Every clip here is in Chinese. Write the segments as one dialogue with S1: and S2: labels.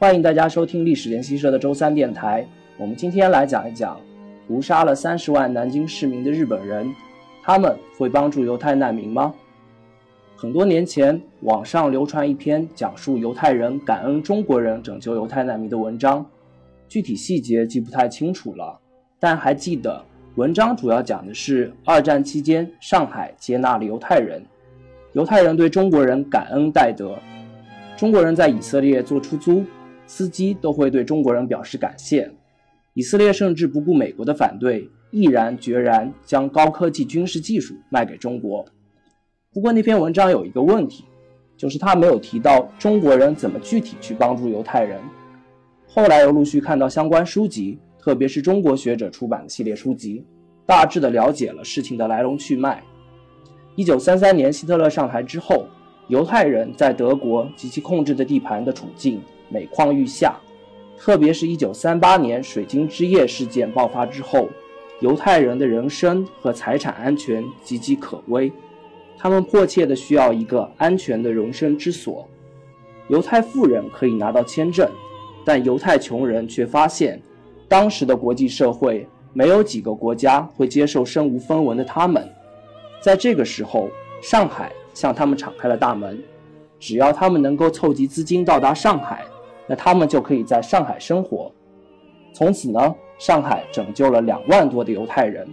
S1: 欢迎大家收听历史联习社的周三电台。我们今天来讲一讲屠杀了三十万南京市民的日本人，他们会帮助犹太难民吗？很多年前，网上流传一篇讲述犹太人感恩中国人拯救犹太难民的文章，具体细节记不太清楚了，但还记得文章主要讲的是二战期间上海接纳了犹太人，犹太人对中国人感恩戴德，中国人在以色列做出租，司机都会对中国人表示感谢，以色列甚至不顾美国的反对，毅然决然将高科技军事技术卖给中国。不过那篇文章有一个问题，就是他没有提到中国人怎么具体去帮助犹太人。后来又陆续看到相关书籍，特别是中国学者出版的系列书籍，大致的了解了事情的来龙去脉。一九三三年希特勒上台之后，犹太人在德国及其控制的地盘的处境每况愈下，特别是一九三八年水晶之夜事件爆发之后，犹太人的人身和财产安全岌岌可危。他们迫切的需要一个安全的容身之所。犹太富人可以拿到签证，但犹太穷人却发现，当时的国际社会没有几个国家会接受身无分文的他们。在这个时候，上海向他们敞开了大门，只要他们能够凑集资金到达上海，那他们就可以在上海生活。从此呢，上海拯救了两万多的犹太人。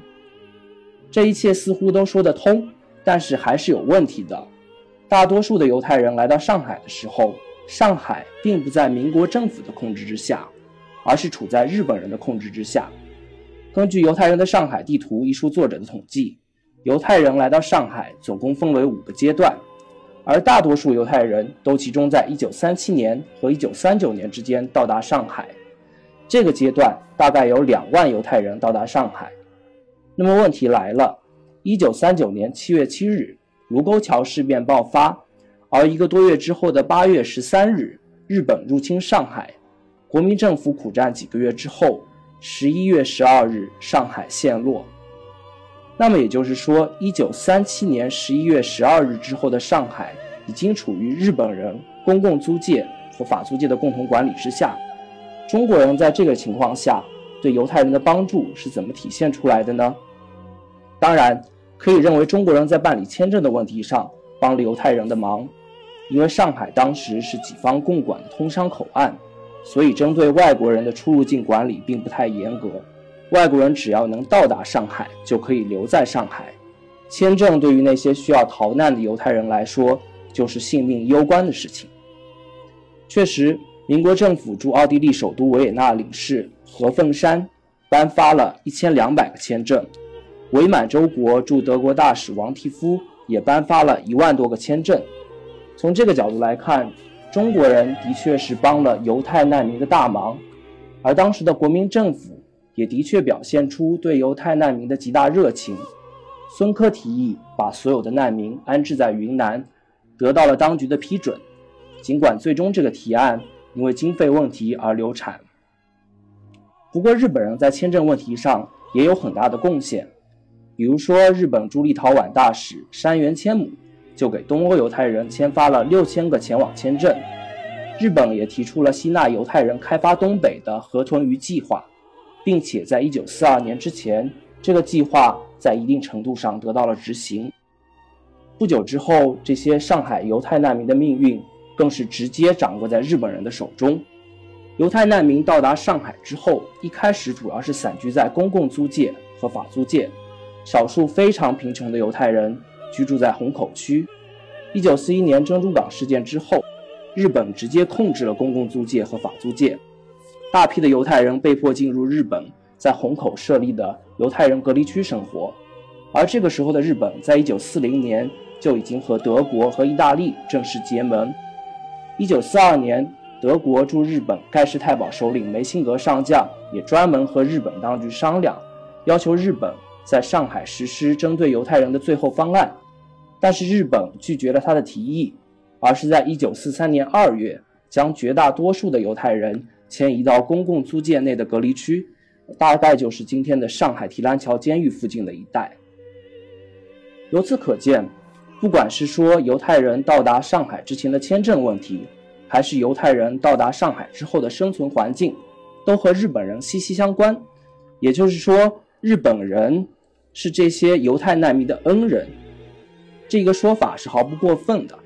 S1: 这一切似乎都说得通。但是还是有问题的。大多数的犹太人来到上海的时候，上海并不在民国政府的控制之下，而是处在日本人的控制之下。根据《犹太人的上海地图》一书作者的统计，犹太人来到上海总共分为五个阶段，而大多数犹太人都集中在1937年和1939年之间到达上海。这个阶段大概有两万犹太人到达上海。那么问题来了。一九三九年七月七日，卢沟桥事变爆发，而一个多月之后的八月十三日，日本入侵上海，国民政府苦战几个月之后，十一月十二日，上海陷落。那么也就是说，一九三七年十一月十二日之后的上海，已经处于日本人公共租界和法租界的共同管理之下。中国人在这个情况下对犹太人的帮助是怎么体现出来的呢？当然。可以认为，中国人在办理签证的问题上帮了犹太人的忙，因为上海当时是几方共管的通商口岸，所以针对外国人的出入境管理并不太严格。外国人只要能到达上海，就可以留在上海。签证对于那些需要逃难的犹太人来说，就是性命攸关的事情。确实，民国政府驻奥地利首都维也纳领事何凤山颁发了一千两百个签证。伪满洲国驻德国大使王提夫也颁发了一万多个签证。从这个角度来看，中国人的确是帮了犹太难民的大忙，而当时的国民政府也的确表现出对犹太难民的极大热情。孙科提议把所有的难民安置在云南，得到了当局的批准。尽管最终这个提案因为经费问题而流产。不过，日本人在签证问题上也有很大的贡献。比如说，日本驻立陶宛大使山原千亩就给东欧犹太人签发了六千个前往签证。日本也提出了吸纳犹太人开发东北的河豚鱼计划，并且在一九四二年之前，这个计划在一定程度上得到了执行。不久之后，这些上海犹太难民的命运更是直接掌握在日本人的手中。犹太难民到达上海之后，一开始主要是散居在公共租界和法租界。少数非常贫穷的犹太人居住在虹口区。一九四一年珍珠港事件之后，日本直接控制了公共租界和法租界，大批的犹太人被迫进入日本在虹口设立的犹太人隔离区生活。而这个时候的日本，在一九四零年就已经和德国和意大利正式结盟。一九四二年，德国驻日本盖世太保首领梅辛格上将也专门和日本当局商量，要求日本。在上海实施针对犹太人的最后方案，但是日本拒绝了他的提议，而是在1943年2月将绝大多数的犹太人迁移到公共租界内的隔离区，大概就是今天的上海提篮桥监狱附近的一带。由此可见，不管是说犹太人到达上海之前的签证问题，还是犹太人到达上海之后的生存环境，都和日本人息息相关。也就是说，日本人是这些犹太难民的恩人，这个说法是毫不过分的。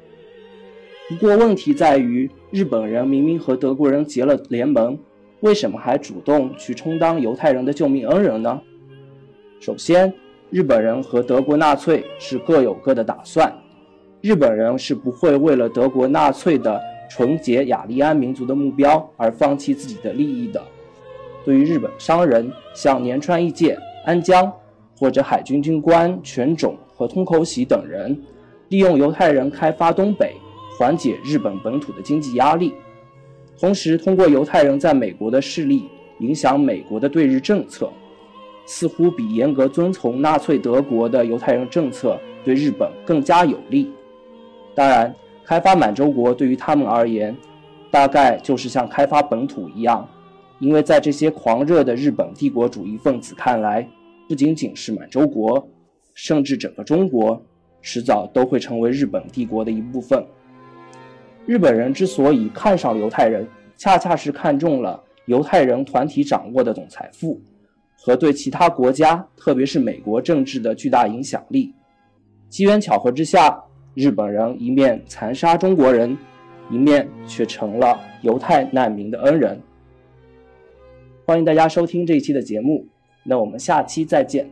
S1: 不过问题在于，日本人明明和德国人结了联盟，为什么还主动去充当犹太人的救命恩人呢？首先，日本人和德国纳粹是各有各的打算，日本人是不会为了德国纳粹的纯洁雅利安民族的目标而放弃自己的利益的。对于日本商人，像年川义介、安江，或者海军军官全种和通口喜等人，利用犹太人开发东北，缓解日本本土的经济压力，同时通过犹太人在美国的势力影响美国的对日政策，似乎比严格遵从纳粹德国的犹太人政策对日本更加有利。当然，开发满洲国对于他们而言，大概就是像开发本土一样。因为在这些狂热的日本帝国主义分子看来，不仅仅是满洲国，甚至整个中国，迟早都会成为日本帝国的一部分。日本人之所以看上犹太人，恰恰是看中了犹太人团体掌握的总财富和对其他国家，特别是美国政治的巨大影响力。机缘巧合之下，日本人一面残杀中国人，一面却成了犹太难民的恩人。欢迎大家收听这一期的节目，那我们下期再见。